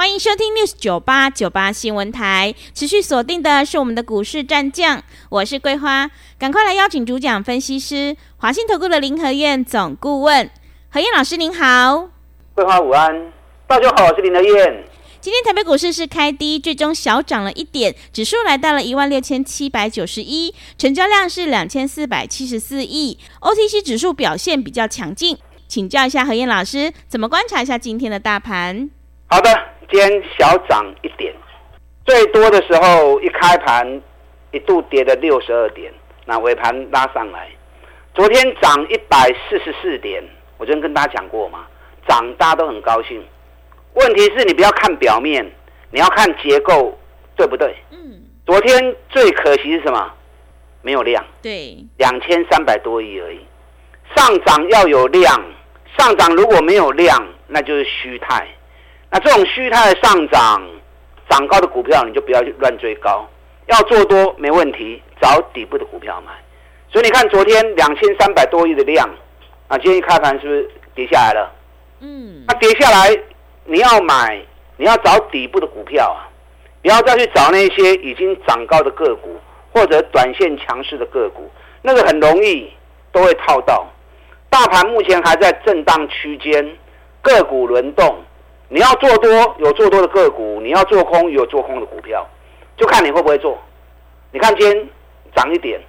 欢迎收听 News 九八九八新闻台，持续锁定的是我们的股市战将，我是桂花，赶快来邀请主讲分析师华信投顾的林和燕总顾问，何燕老师您好，桂花午安，大家好，我是林和燕。今天台北股市是开低，最终小涨了一点，指数来到了一万六千七百九十一，成交量是两千四百七十四亿，OTC 指数表现比较强劲，请教一下何燕老师，怎么观察一下今天的大盘？好的。今天小涨一点，最多的时候一开盘一度跌了六十二点，那尾盘拉上来。昨天涨一百四十四点，我昨天跟大家讲过嘛，涨大家都很高兴。问题是你不要看表面，你要看结构，对不对？嗯。昨天最可惜是什么？没有量。对。两千三百多亿而已。上涨要有量，上涨如果没有量，那就是虚态。那这种虚态的上涨，涨高的股票你就不要去乱追高，要做多没问题，找底部的股票买。所以你看昨天两千三百多亿的量，啊，今天一开盘是不是跌下来了？嗯，那跌下来你要买，你要找底部的股票啊，不要再去找那些已经涨高的个股或者短线强势的个股，那个很容易都会套到。大盘目前还在震荡区间，个股轮动。你要做多有做多的个股，你要做空有做空的股票，就看你会不会做。你看今天涨一点，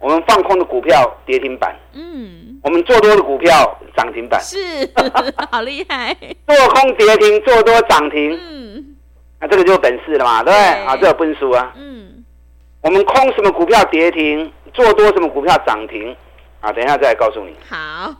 我们放空的股票跌停板，嗯，我们做多的股票涨停板，是，好厉害。做空跌停，做多涨停，嗯，那这个就有本事了嘛，对不对？啊，这有本事啊，嗯，我们空什么股票跌停，做多什么股票涨停，啊，等一下再来告诉你。好，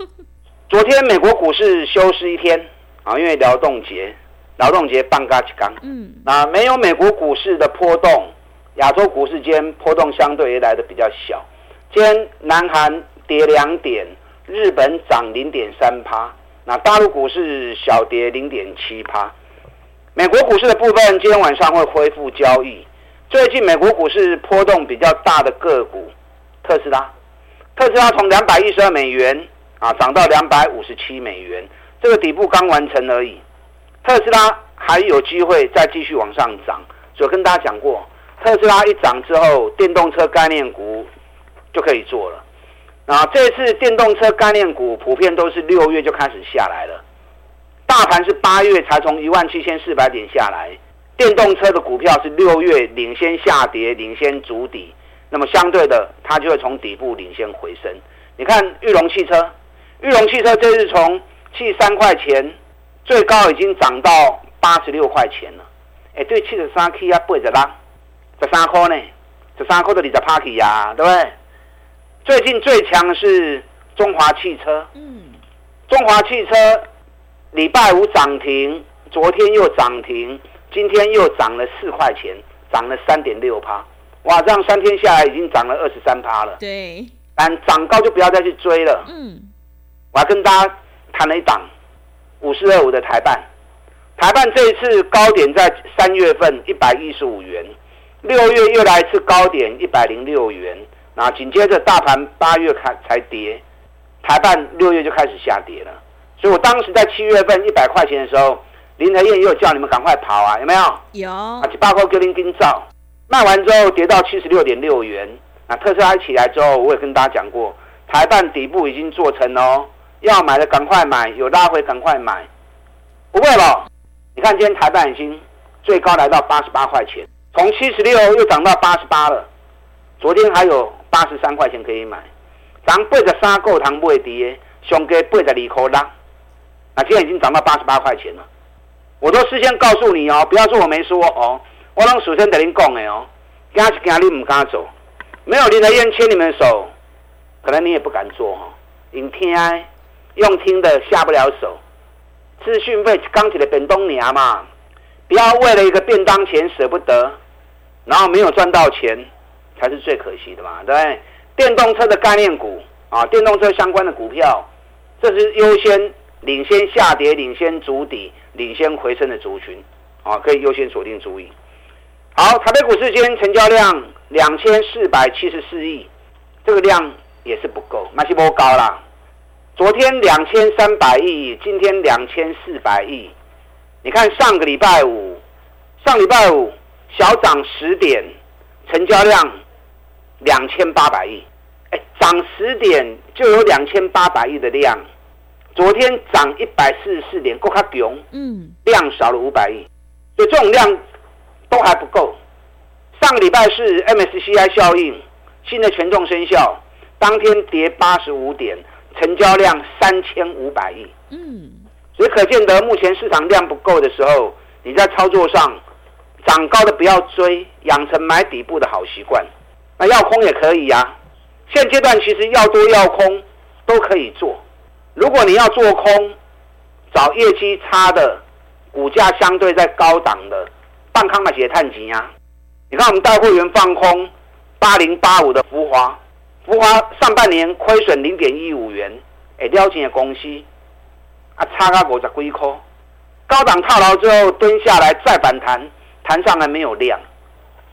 昨天美国股市休市一天。啊，因为劳动节，劳动节放假期间，嗯，那没有美国股市的波动，亚洲股市间波动相对也来的比较小。今天南韩跌两点，日本涨零点三趴，那大陆股市小跌零点七趴。美国股市的部分，今天晚上会恢复交易。最近美国股市波动比较大的个股，特斯拉，特斯拉从两百一十二美元啊涨到两百五十七美元。这个底部刚完成而已，特斯拉还有机会再继续往上涨。所以跟大家讲过，特斯拉一涨之后，电动车概念股就可以做了。那这次电动车概念股普遍都是六月就开始下来了，大盘是八月才从一万七千四百点下来，电动车的股票是六月领先下跌，领先筑底，那么相对的，它就会从底部领先回升。你看裕隆汽车，裕隆汽车这次从七十三块钱，最高已经涨到八十六块钱了。哎，对，七十三 K 啊，八十六，十三块呢，十三块的你在 party 呀，对不对？最近最强的是中华汽车，嗯，中华汽车礼拜五涨停，昨天又涨停，今天又涨了四块钱，涨了三点六趴。哇，这样三天下来已经涨了二十三趴了。对，但涨高就不要再去追了。嗯，我要跟大家。谈了一档五四二五的台办，台办这一次高点在三月份一百一十五元，六月又来一次高点一百零六元，那紧接着大盘八月开才跌，台办六月就开始下跌了，所以我当时在七月份一百块钱的时候，林和彦又叫你们赶快跑啊，有没有？有。啊，七八块给林丁照，卖完之后跌到七十六点六元，那特斯拉起来之后，我也跟大家讲过，台办底部已经做成哦。要买的赶快买，有拉回赶快买，不会了。你看今天台半已经最高来到八十八块钱，从七十六又涨到八十八了。昨天还有八十三块钱可以买，涨八十三够糖不会跌，上个八十二块啦。那现在已经涨到八十八块钱了。我都事先告诉你哦，不要说我没说哦，我让首先跟您讲的哦，惊是惊你唔敢走，没有林和彦牵你们的手，可能你也不敢做哈。因听。用听的下不了手，资讯费刚起的本东娘嘛，不要为了一个便当钱舍不得，然后没有赚到钱才是最可惜的嘛，对不对？电动车的概念股啊，电动车相关的股票，这是优先领先下跌、领先筑底、领先回升的族群啊，可以优先锁定注意。好，台北股市今天成交量两千四百七十四亿，这个量也是不够，那是不高啦。昨天两千三百亿，今天两千四百亿。你看上个礼拜五，上礼拜五小涨十点，成交量两千八百亿。哎，涨十点就有两千八百亿的量。昨天涨一百四十四点，够卡囧。嗯，量少了五百亿，所以这种量。都还不够。上个礼拜是 MSCI 效应，新的权重生效，当天跌八十五点，成交量三千五百亿。嗯，所以可见得目前市场量不够的时候，你在操作上涨高的不要追，养成买底部的好习惯。那要空也可以呀、啊。现阶段其实要多要空都可以做。如果你要做空，找业绩差的，股价相对在高档的。放空那些碳基啊！你看我们带会员放空八零八五的福华，福华上半年亏损零点一五元，哎，了钱的公司啊，差个五十几块，高档套牢之后蹲下来再反弹，弹上来没有量。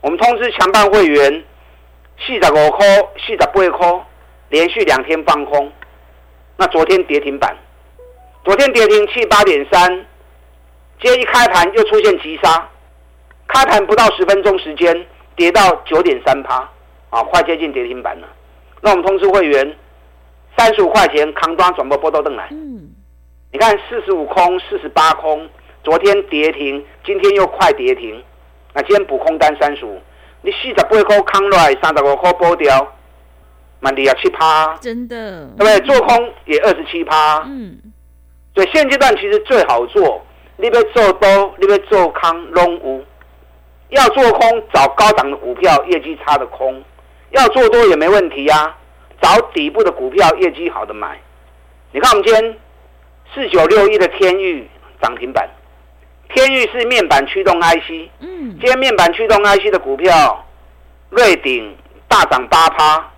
我们通知强办会员四十五块、四十八块，连续两天放空，那昨天跌停板，昨天跌停七八点三，今天一开盘又出现急杀。开盘不到十分钟时间，跌到九点三趴，啊，快接近跌停板了。那我们通知会员，三十五块钱扛端转播波多凳来。嗯，你看四十五空，四十八空，昨天跌停，今天又快跌停。那今天补空单三十五，你四十八块扛来，三十五块波掉，满地啊七趴，真的，对不对？做空也二十七趴。嗯，所以现阶段其实最好做，你要做多，你要做空，拢有。要做空，找高档的股票，业绩差的空；要做多也没问题呀、啊，找底部的股票，业绩好的买。你看我们今天四九六一的天域涨停板，天域是面板驱动 IC，嗯，今天面板驱动 IC 的股票，瑞鼎大涨八趴，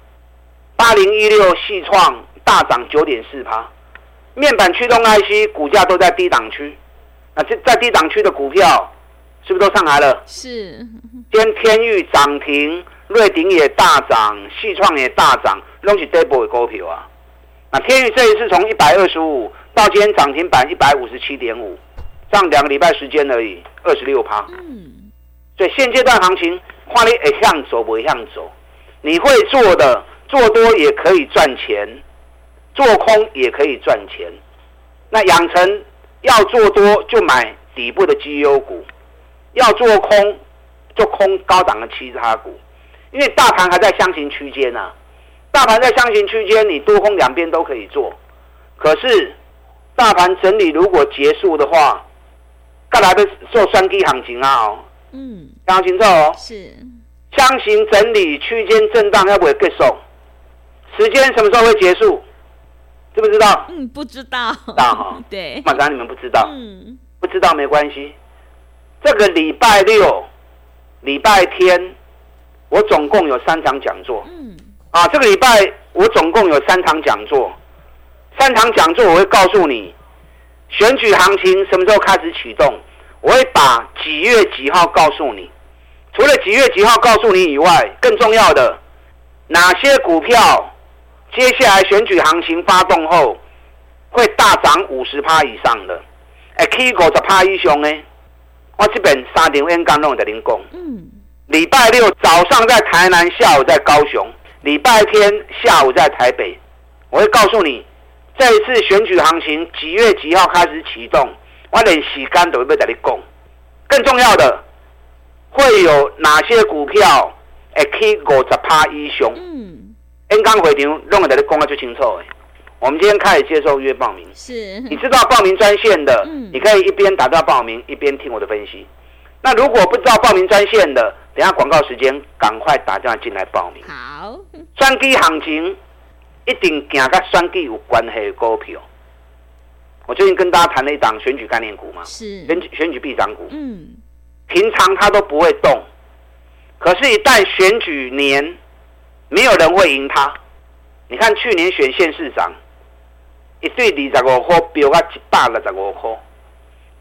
八零一六系创大涨九点四趴，面板驱动 IC 股价都在低档区，那这在低档区的股票。是不是都上来了？是。今天天域涨停，瑞鼎也大涨，矽创也大涨，拢是底部的股票啊。那天宇这一次从一百二十五到今天涨停板一百五十七点五，涨两个礼拜时间而已，二十六趴。嗯。所以现阶段行情，看你会向走不会向走，你会做的做多也可以赚钱，做空也可以赚钱。那养成要做多就买底部的绩优股。要做空，就空高档的其他股，因为大盘还在箱型区间呢。大盘在箱型区间，你多空两边都可以做。可是大盘整理如果结束的话，该来的做双低行情啊！哦，嗯，听清楚哦。是箱型整理区间震荡要不会结束？时间什么时候会结束？知不知道？嗯，不知道。知道哈？对。马上你们不知道。嗯，不知道没关系。这个礼拜六、礼拜天，我总共有三场讲座。嗯，啊，这个礼拜我总共有三场讲座，三场讲座我会告诉你，选举行情什么时候开始启动，我会把几月几号告诉你。除了几月几号告诉你以外，更重要的，哪些股票接下来选举行情发动后会大涨五十趴以上的，哎，K 股十趴以上呢？我这边三点 N 刚弄的零工。嗯，礼拜六早上在台南，下午在高雄，礼拜天下午在台北。我会告诉你，这一次选举行情几月几号开始启动，我连时间都会在你讲。更重要的，会有哪些股票会去五十趴以上？嗯，N 刚回场弄在你讲啊最清楚的。我们今天开始接受预约报名，是你知道报名专线的，嗯、你可以一边打电话报名，一边听我的分析。那如果不知道报名专线的，等下广告时间赶快打电话进来报名。好，选举行情一定行跟选举有关系的股票。我最近跟大家谈了一档选举概念股嘛，是选举选举必涨股。嗯，平常它都不会动，可是，一旦选举年没有人会赢它。你看去年选县市长，一对二十五块，飙到一百六十五块，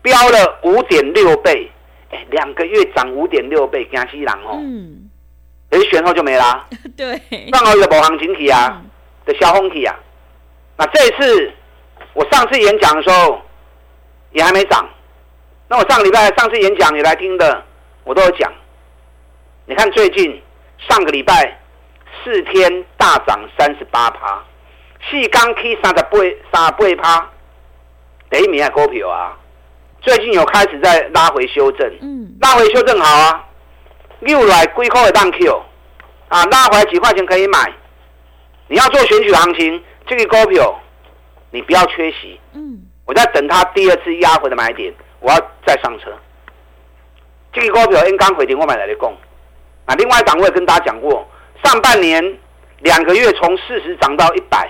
飙了五点六倍。哎，两个月涨五点六倍，惊死人哦。嗯。可是选后就没啦。对。刚好有某行情体啊，的消风体啊。那这一次，我上次演讲的时候，也还没涨。那我上个礼拜上次演讲你来听的，我都有讲。你看最近上个礼拜四天大涨三十八趴，细钢 K 三十八三十八趴，第一名的股票啊，最近有开始在拉回修正，嗯，拉回修正好啊，六来龟壳的当 Q 啊，拉回来几块钱可以买。你要做选举行情，这个股票你不要缺席，嗯，我在等它第二次压回的买点。我要再上车，这个股票因刚回电我买来的供。啊另外一档我也跟大家讲过，上半年两个月从四十涨到一百，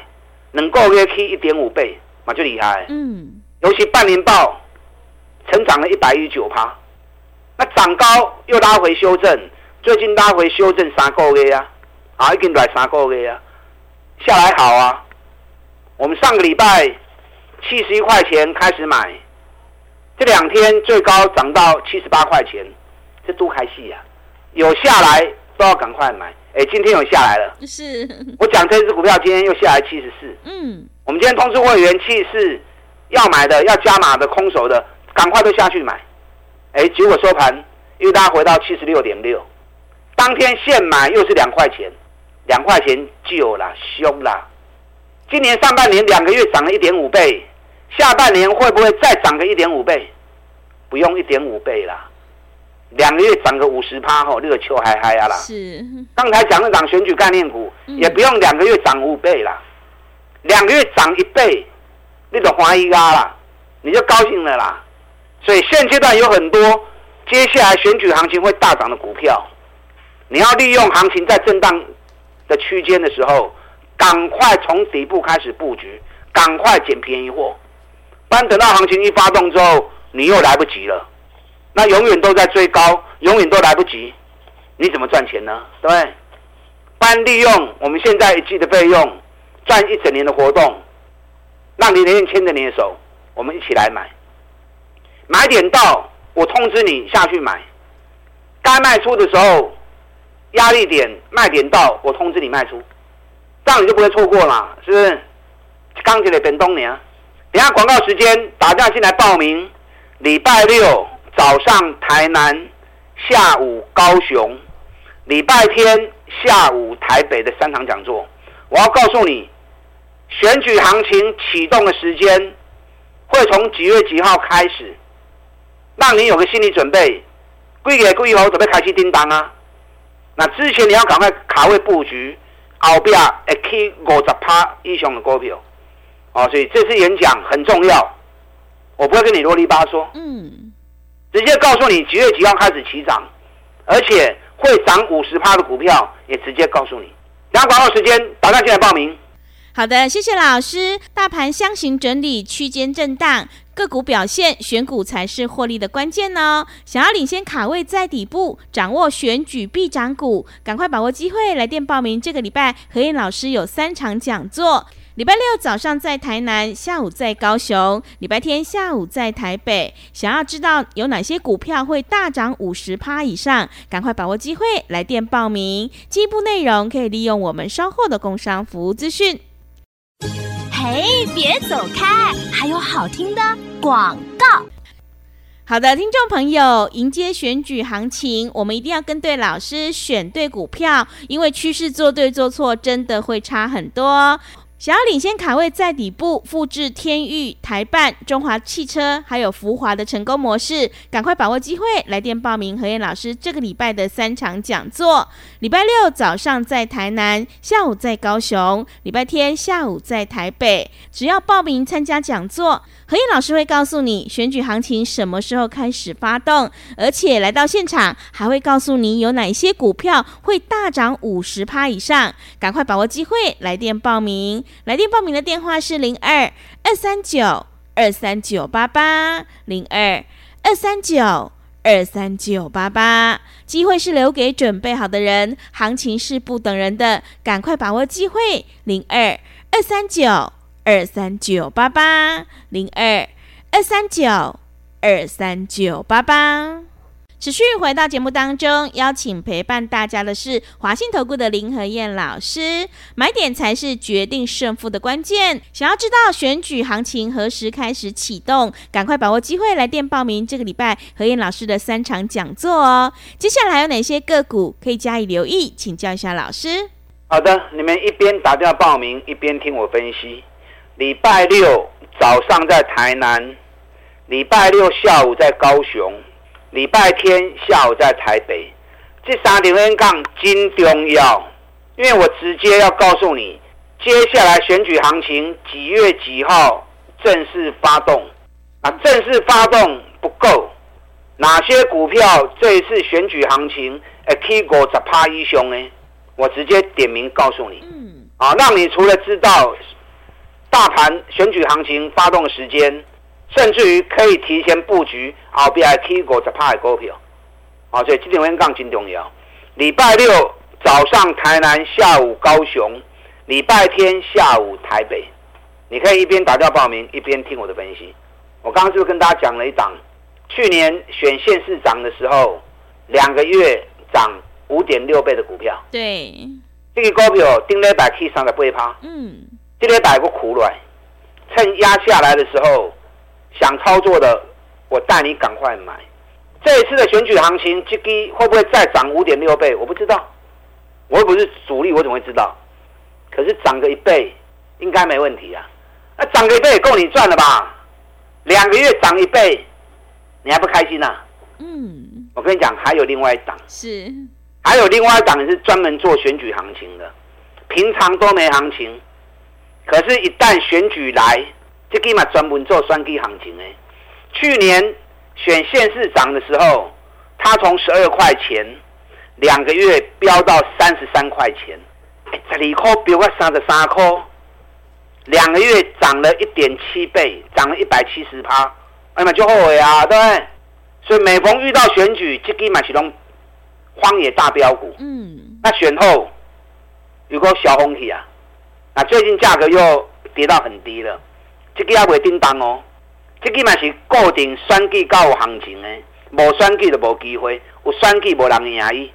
能够约 K 一点五倍，那就厉害。嗯，尤其半年报成长了一百一十九趴，那涨高又拉回修正，最近拉回修正三个月啊，啊，已经来三个月啊，下来好啊。我们上个礼拜七十一块钱开始买。这两天最高涨到七十八块钱，这多开戏呀！有下来都要赶快买。哎，今天有下来了。是。我讲这支股票今天又下来七十四。嗯。我们今天通知会员七十四要买的、要加码的、空手的，赶快都下去买。哎，结果收盘又拉回到七十六点六，当天现买又是两块钱，两块钱旧了，凶啦。今年上半年两个月涨了一点五倍。下半年会不会再涨个一点五倍？不用一点五倍啦，两个月涨个五十趴吼，那个球还嗨呀啦。是。刚才讲那档选举概念股，也不用两个月涨五倍啦，两个月涨一倍，那种怀疑啊啦，你就高兴了啦。所以现阶段有很多接下来选举行情会大涨的股票，你要利用行情在震荡的区间的时候，赶快从底部开始布局，赶快捡便宜货。不然等到行情一发动之后，你又来不及了，那永远都在追高，永远都来不及，你怎么赚钱呢？对不？然利用我们现在一季的费用，赚一整年的活动，让你连牵着你的手，我们一起来买。买点到，我通知你下去买。该卖出的时候，压力点卖点到，我通知你卖出，这样你就不会错过了，是不是？刚起来变东年。等下广告时间，打电话进来报名。礼拜六早上台南，下午高雄，礼拜天下午台北的三场讲座。我要告诉你，选举行情启动的时间会从几月几号开始，让你有个心理准备。贵给贵后准备开启叮当啊！那之前你要赶快卡位布局，后边会起五十趴以上的股票。哦，所以这次演讲很重要，我不会跟你啰里吧嗦，嗯，直接告诉你几月几号开始起涨，而且会涨五十趴的股票也直接告诉你。两广告时间，打电话进来报名。好的，谢谢老师。大盘箱型整理，区间震荡，个股表现，选股才是获利的关键哦。想要领先卡位在底部，掌握选举必涨股，赶快把握机会，来电报名。这个礼拜何燕老师有三场讲座。礼拜六早上在台南，下午在高雄；礼拜天下午在台北。想要知道有哪些股票会大涨五十趴以上，赶快把握机会来电报名。进一步内容可以利用我们稍后的工商服务资讯。嘿，别走开，还有好听的广告。好的，听众朋友，迎接选举行情，我们一定要跟对老师，选对股票，因为趋势做对做错真的会差很多。想要领先卡位在底部，复制天域、台办、中华汽车还有福华的成功模式，赶快把握机会，来电报名何燕老师这个礼拜的三场讲座。礼拜六早上在台南，下午在高雄；礼拜天下午在台北。只要报名参加讲座，何燕老师会告诉你选举行情什么时候开始发动，而且来到现场还会告诉你有哪些股票会大涨五十趴以上。赶快把握机会，来电报名。来电报名的电话是零二二三九二三九八八零二二三九二三九八八，机会是留给准备好的人，行情是不等人的，赶快把握机会。零二二三九二三九八八，零二二三九二三九八八。持续回到节目当中，邀请陪伴大家的是华信投顾的林和燕老师。买点才是决定胜负的关键。想要知道选举行情何时开始启动，赶快把握机会来电报名这个礼拜和燕老师的三场讲座哦。接下来有哪些个股可以加以留意？请教一下老师。好的，你们一边打电话报名，一边听我分析。礼拜六早上在台南，礼拜六下午在高雄。礼拜天下午在台北，这三点分杠金重要，因为我直接要告诉你，接下来选举行情几月几号正式发动，啊，正式发动不够，哪些股票这一次选举行情哎，K 股十趴以上呢？我直接点名告诉你，嗯，啊，让你除了知道大盘选举行情发动的时间。甚至于可以提前布局后边还起五十趴的股票，啊，所以这点会更重要。礼拜六早上台南，下午高雄，礼拜天下午台北，你可以一边打电话报名，一边听我的分析。我刚刚是不是跟大家讲了一档？去年选县市长的时候，两个月涨五点六倍的股票。对，这个股票顶礼拜可以三十八趴。嗯，这礼拜有个苦卵，趁压下来的时候。想操作的，我带你赶快买。这一次的选举行情，这个会不会再涨五点六倍？我不知道，我又不是主力，我怎么会知道？可是涨个一倍，应该没问题啊。那涨个一倍也够你赚了吧？两个月涨一倍，你还不开心呐？嗯，我跟你讲，还有另外一档，是还有另外一档是专门做选举行情的，平常都没行情，可是，一旦选举来。这个嘛专门做选举行情诶，去年选县市长的时候，他从十二块钱两个月飙到三十三块钱，十二块飙到三十三块，两个月涨了一点七倍，涨了一百七十趴，哎呀，就后悔啊，对不对？所以每逢遇到选举，这个嘛是拢荒野大飙股。嗯，那选后有个小红体啊，那最近价格又跌到很低了。这个也未叮当哦，这个嘛是固定选举才有行情的，无选举就无机会，有选举无人赢伊。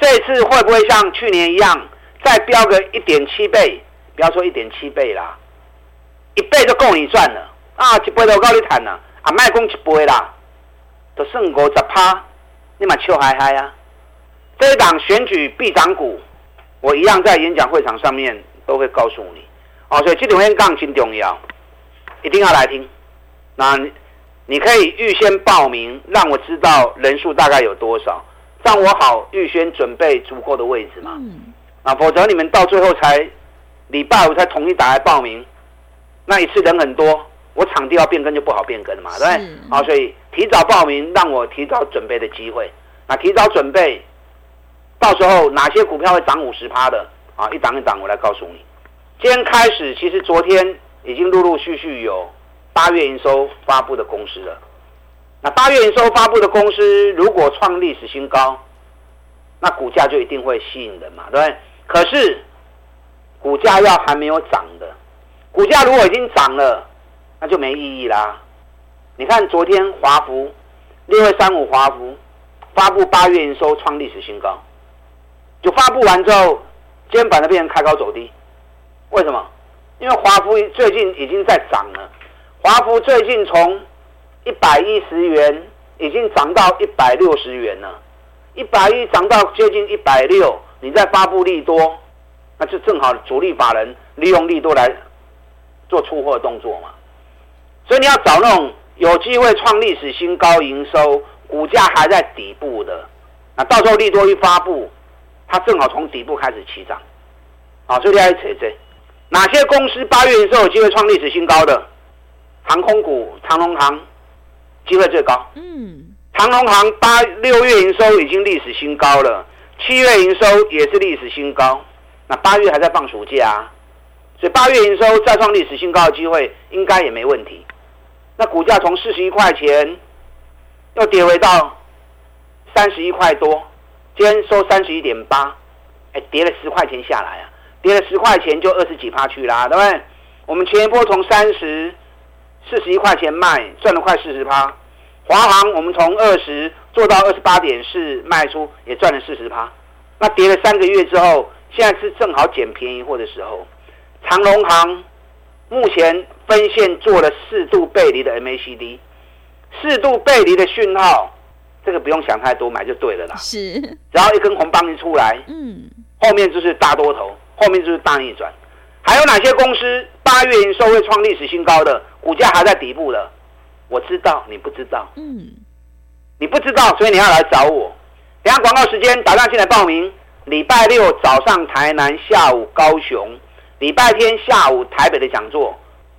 这一次会不会像去年一样，再飙个一点七倍？不要说一点七倍啦，一倍就够你赚了啊！一倍都够你赚了啊！卖讲一倍啦，就剩五十趴，你嘛笑嗨嗨啊！这一档选举必涨股，我一样在演讲会场上面都会告诉你哦。所以这点杠真重要。一定要来听，那你你可以预先报名，让我知道人数大概有多少，让我好预先准备足够的位置嘛。嗯。啊，否则你们到最后才礼拜五才统一打来报名，那一次人很多，我场地要变更就不好变更了嘛，对不对？啊，所以提早报名，让我提早准备的机会。那提早准备，到时候哪些股票会涨五十趴的啊？一档一档我来告诉你。今天开始，其实昨天。已经陆陆续续有八月营收发布的公司了。那八月营收发布的公司如果创历史新高，那股价就一定会吸引人嘛，对不对？可是股价要还没有涨的，股价如果已经涨了，那就没意义啦。你看昨天华孚六二三五华孚发布八月营收创历史新高，就发布完之后，今天板子变成开高走低，为什么？因为华孚最近已经在涨了，华孚最近从一百一十元已经涨到一百六十元了，一百一涨到接近一百六，你再发布利多，那就正好主力法人利用利多来做出货动作嘛。所以你要找那种有机会创历史新高营收、股价还在底部的，那到时候利多一发布，它正好从底部开始起涨，啊，所以你要扯这。哪些公司八月营收有机会创历史新高的？航空股长隆航机会最高。嗯，长荣航八六月营收已经历史新高了，七月营收也是历史新高。那八月还在放暑假啊，所以八月营收再创历史新高的机会应该也没问题。那股价从四十一块钱又跌回到三十一块多，今天收三十一点八，哎，跌了十块钱下来啊，跌了十块钱就二十几趴去啦，对不对？我们前一波从三十四十一块钱卖，赚了快四十趴。华航我们从二十做到二十八点四卖出，也赚了四十趴。那跌了三个月之后，现在是正好捡便宜货的时候。长荣航目前分线做了四度背离的 MACD，四度背离的讯号，这个不用想太多，买就对了啦。是，然后一根红棒一出来，嗯，后面就是大多头，后面就是大逆转。还有哪些公司八月营收会创历史新高的，股价还在底部的？我知道，你不知道，嗯，你不知道，所以你要来找我。等下广告时间，打电话进来报名。礼拜六早上台南，下午高雄，礼拜天下午台北的讲座。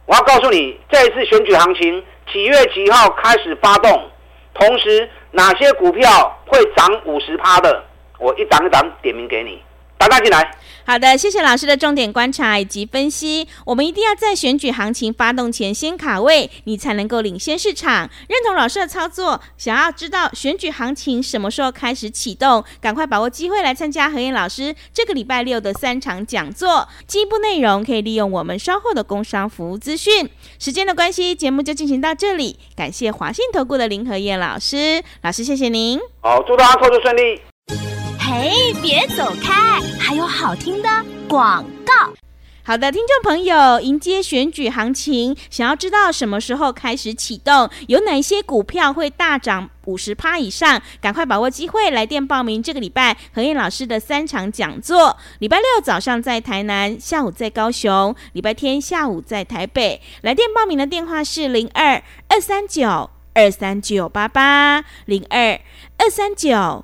我要告诉你，这一次选举行情几月几号开始发动，同时哪些股票会涨五十趴的，我一涨一涨点名给你。打电话进来。好的，谢谢老师的重点观察以及分析。我们一定要在选举行情发动前先卡位，你才能够领先市场。认同老师的操作，想要知道选举行情什么时候开始启动，赶快把握机会来参加何燕老师这个礼拜六的三场讲座。进一步内容可以利用我们稍后的工商服务资讯。时间的关系，节目就进行到这里。感谢华信投顾的林何燕老师，老师谢谢您。好，祝大家操作顺利。哎，别走开！还有好听的广告。好的，听众朋友，迎接选举行情，想要知道什么时候开始启动，有哪些股票会大涨五十趴以上？赶快把握机会，来电报名这个礼拜何燕老师的三场讲座。礼拜六早上在台南，下午在高雄，礼拜天下午在台北。来电报名的电话是零二二三九二三九八八零二二三九。